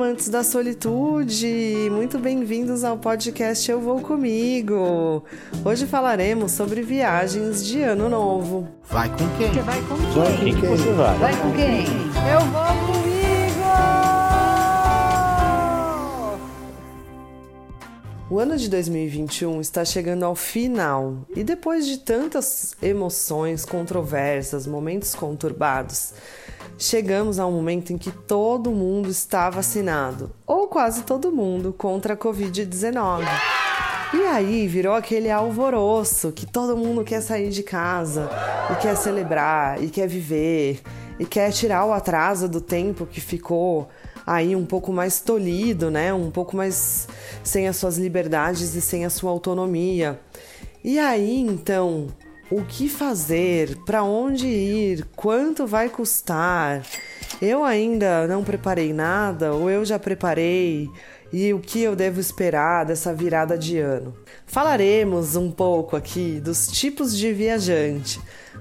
amantes da solitude! Muito bem-vindos ao podcast Eu Vou Comigo! Hoje falaremos sobre viagens de ano novo. Vai com quem? Você vai com quem? Vai com quem que você vai? Vai com quem? Eu vou comigo! O ano de 2021 está chegando ao final e depois de tantas emoções, controvérsias, momentos conturbados, chegamos ao momento em que todo mundo está vacinado, ou quase todo mundo, contra a Covid-19. E aí virou aquele alvoroço que todo mundo quer sair de casa e quer celebrar e quer viver e quer tirar o atraso do tempo que ficou aí um pouco mais tolhido, né? Um pouco mais sem as suas liberdades e sem a sua autonomia. E aí então, o que fazer, para onde ir, quanto vai custar. Eu ainda não preparei nada ou eu já preparei e o que eu devo esperar dessa virada de ano. Falaremos um pouco aqui dos tipos de viajante,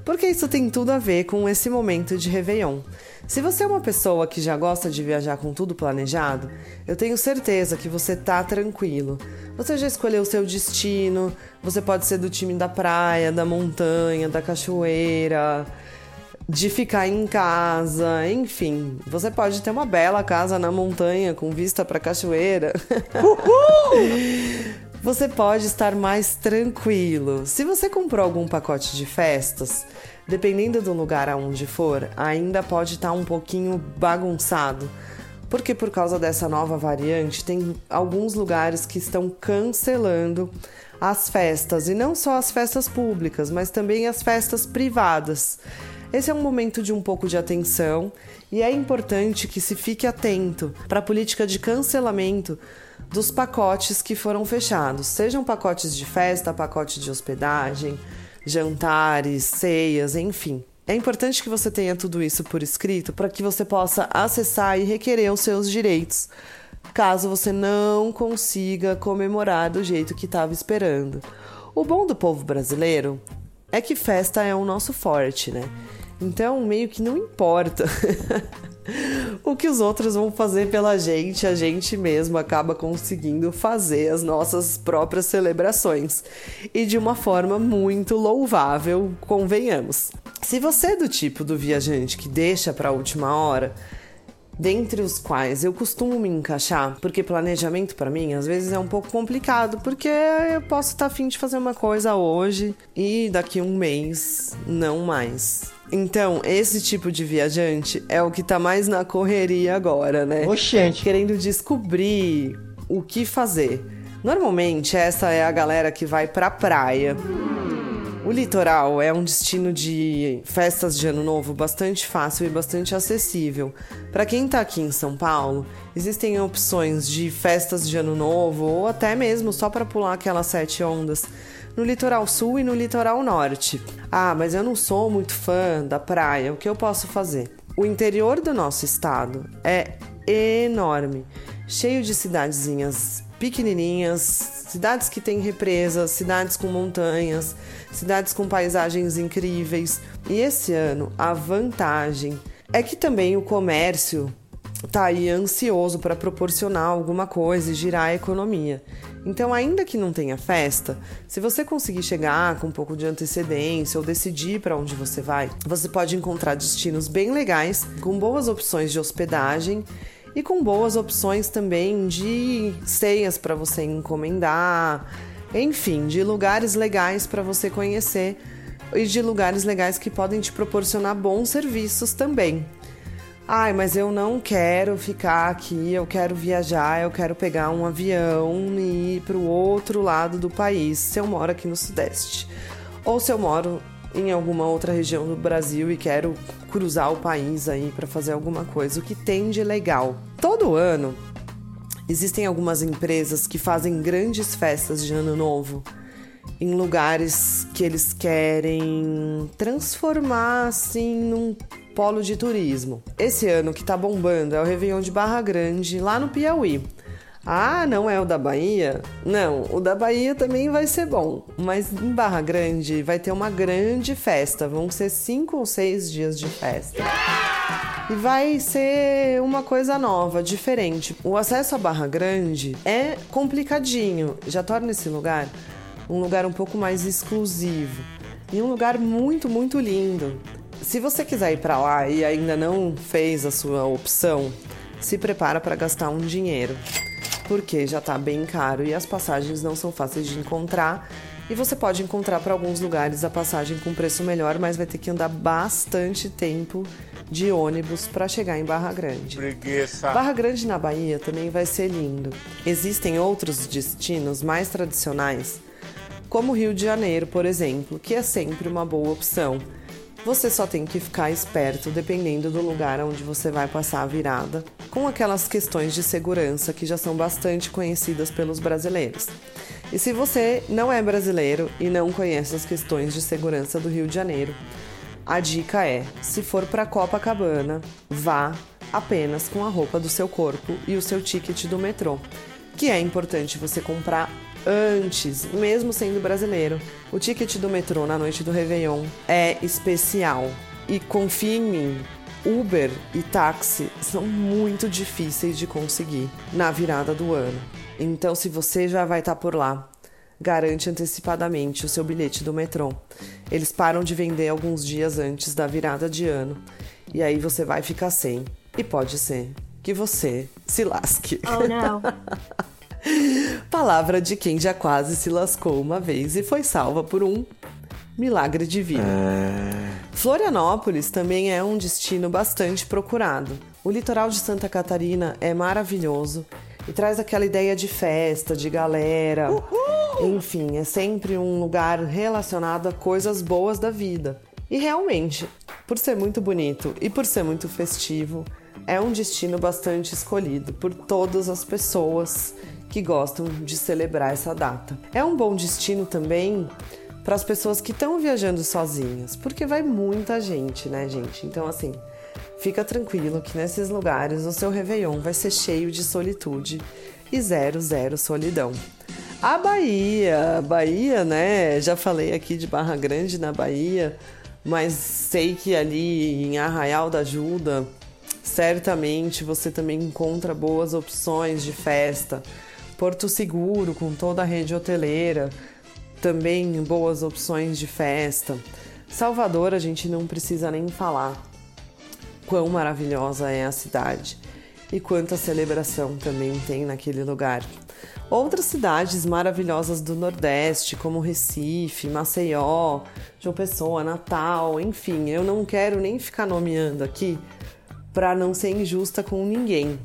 porque isso tem tudo a ver com esse momento de Réveillon. Se você é uma pessoa que já gosta de viajar com tudo planejado, eu tenho certeza que você tá tranquilo. Você já escolheu o seu destino, você pode ser do time da praia, da montanha, da cachoeira, de ficar em casa, enfim. Você pode ter uma bela casa na montanha com vista para cachoeira. você pode estar mais tranquilo. Se você comprou algum pacote de festas, dependendo do lugar aonde for, ainda pode estar tá um pouquinho bagunçado. Porque por causa dessa nova variante, tem alguns lugares que estão cancelando as festas, e não só as festas públicas, mas também as festas privadas. Esse é um momento de um pouco de atenção e é importante que se fique atento para a política de cancelamento dos pacotes que foram fechados, sejam pacotes de festa, pacote de hospedagem, jantares, ceias, enfim. É importante que você tenha tudo isso por escrito para que você possa acessar e requerer os seus direitos, caso você não consiga comemorar do jeito que estava esperando. O bom do povo brasileiro é que festa é o nosso forte, né? Então, meio que não importa o que os outros vão fazer pela gente, a gente mesmo acaba conseguindo fazer as nossas próprias celebrações e de uma forma muito louvável, convenhamos. Se você é do tipo do viajante que deixa para a última hora, dentre os quais eu costumo me encaixar, porque planejamento para mim às vezes é um pouco complicado, porque eu posso estar tá afim de fazer uma coisa hoje e daqui um mês não mais. Então, esse tipo de viajante é o que tá mais na correria agora, né? Oxente. Querendo descobrir o que fazer. Normalmente, essa é a galera que vai pra praia. O litoral é um destino de festas de ano novo bastante fácil e bastante acessível. Para quem está aqui em São Paulo, existem opções de festas de ano novo ou até mesmo só para pular aquelas sete ondas no litoral sul e no litoral norte. Ah, mas eu não sou muito fã da praia, o que eu posso fazer? O interior do nosso estado é enorme, cheio de cidadezinhas pequenininhas, cidades que têm represas, cidades com montanhas, cidades com paisagens incríveis. E esse ano a vantagem é que também o comércio tá aí ansioso para proporcionar alguma coisa e girar a economia. Então, ainda que não tenha festa, se você conseguir chegar com um pouco de antecedência ou decidir para onde você vai, você pode encontrar destinos bem legais, com boas opções de hospedagem e com boas opções também de ceias para você encomendar, enfim, de lugares legais para você conhecer e de lugares legais que podem te proporcionar bons serviços também. Ai, mas eu não quero ficar aqui, eu quero viajar, eu quero pegar um avião e ir para o outro lado do país, se eu moro aqui no Sudeste. Ou se eu moro em alguma outra região do Brasil e quero cruzar o país aí para fazer alguma coisa, o que tem de legal. Todo ano existem algumas empresas que fazem grandes festas de ano novo em lugares que eles querem transformar assim num polo de turismo. Esse ano que tá bombando é o Réveillon de Barra Grande, lá no Piauí. Ah, não é o da Bahia? Não, o da Bahia também vai ser bom, mas em Barra Grande vai ter uma grande festa, vão ser cinco ou seis dias de festa. E vai ser uma coisa nova, diferente. O acesso à Barra Grande é complicadinho, já torna esse lugar um lugar um pouco mais exclusivo e um lugar muito, muito lindo. Se você quiser ir para lá e ainda não fez a sua opção, se prepara para gastar um dinheiro, porque já está bem caro e as passagens não são fáceis de encontrar. E você pode encontrar para alguns lugares a passagem com preço melhor, mas vai ter que andar bastante tempo de ônibus para chegar em Barra Grande. Preguiça. Barra Grande na Bahia também vai ser lindo. Existem outros destinos mais tradicionais, como Rio de Janeiro, por exemplo, que é sempre uma boa opção. Você só tem que ficar esperto dependendo do lugar onde você vai passar a virada, com aquelas questões de segurança que já são bastante conhecidas pelos brasileiros. E se você não é brasileiro e não conhece as questões de segurança do Rio de Janeiro, a dica é: se for para Copacabana, vá apenas com a roupa do seu corpo e o seu ticket do metrô, que é importante você comprar antes, mesmo sendo brasileiro. O ticket do metrô na noite do Réveillon é especial. E confie em mim, Uber e táxi são muito difíceis de conseguir na virada do ano. Então, se você já vai estar por lá, garante antecipadamente o seu bilhete do metrô. Eles param de vender alguns dias antes da virada de ano e aí você vai ficar sem. E pode ser que você se lasque. Oh, não. Palavra de quem já quase se lascou uma vez e foi salva por um milagre divino. É... Florianópolis também é um destino bastante procurado. O litoral de Santa Catarina é maravilhoso e traz aquela ideia de festa, de galera. Uhul! Enfim, é sempre um lugar relacionado a coisas boas da vida. E realmente, por ser muito bonito e por ser muito festivo, é um destino bastante escolhido por todas as pessoas que gostam de celebrar essa data. É um bom destino também para as pessoas que estão viajando sozinhas, porque vai muita gente, né, gente? Então, assim, fica tranquilo que nesses lugares o seu Réveillon vai ser cheio de solitude e zero, zero solidão. A Bahia, Bahia, né? Já falei aqui de Barra Grande na Bahia, mas sei que ali em Arraial da Ajuda, certamente você também encontra boas opções de festa. Porto Seguro, com toda a rede hoteleira, também boas opções de festa. Salvador, a gente não precisa nem falar quão maravilhosa é a cidade e quanta celebração também tem naquele lugar. Outras cidades maravilhosas do Nordeste, como Recife, Maceió, João Pessoa, Natal, enfim, eu não quero nem ficar nomeando aqui para não ser injusta com ninguém.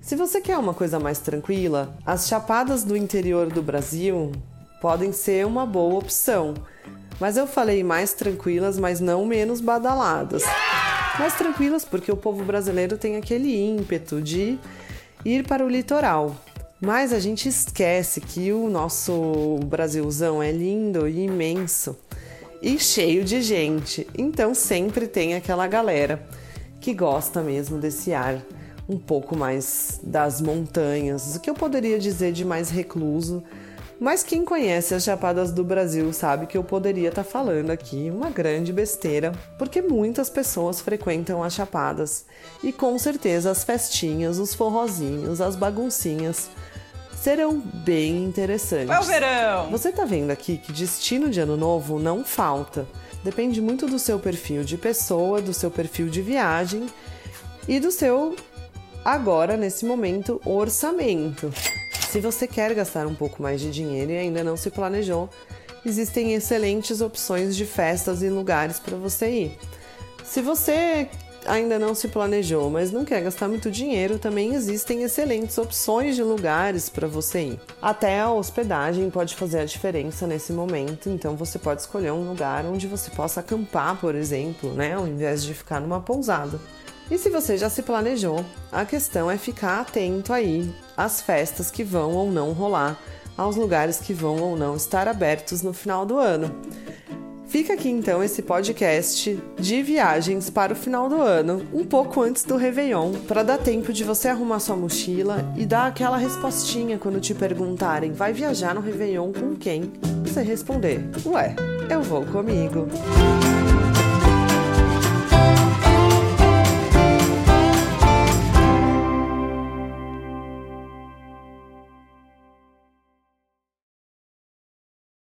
Se você quer uma coisa mais tranquila, as chapadas do interior do Brasil podem ser uma boa opção. Mas eu falei mais tranquilas, mas não menos badaladas. Mais tranquilas porque o povo brasileiro tem aquele ímpeto de ir para o litoral. Mas a gente esquece que o nosso Brasilzão é lindo e imenso e cheio de gente. Então sempre tem aquela galera que gosta mesmo desse ar um pouco mais das montanhas, o que eu poderia dizer de mais recluso. Mas quem conhece as Chapadas do Brasil sabe que eu poderia estar tá falando aqui uma grande besteira, porque muitas pessoas frequentam as Chapadas e com certeza as festinhas, os forrozinhos, as baguncinhas serão bem interessantes. É o verão! Você tá vendo aqui que destino de ano novo não falta. Depende muito do seu perfil de pessoa, do seu perfil de viagem e do seu agora, nesse momento, orçamento. Se você quer gastar um pouco mais de dinheiro e ainda não se planejou, existem excelentes opções de festas e lugares para você ir. Se você ainda não se planejou, mas não quer gastar muito dinheiro, também existem excelentes opções de lugares para você ir. Até a hospedagem pode fazer a diferença nesse momento, então você pode escolher um lugar onde você possa acampar, por exemplo, né, ao invés de ficar numa pousada. E se você já se planejou, a questão é ficar atento aí às festas que vão ou não rolar, aos lugares que vão ou não estar abertos no final do ano. Fica aqui então esse podcast de viagens para o final do ano, um pouco antes do Réveillon, para dar tempo de você arrumar sua mochila e dar aquela respostinha quando te perguntarem: vai viajar no Réveillon com quem? Você responder: Ué, eu vou comigo.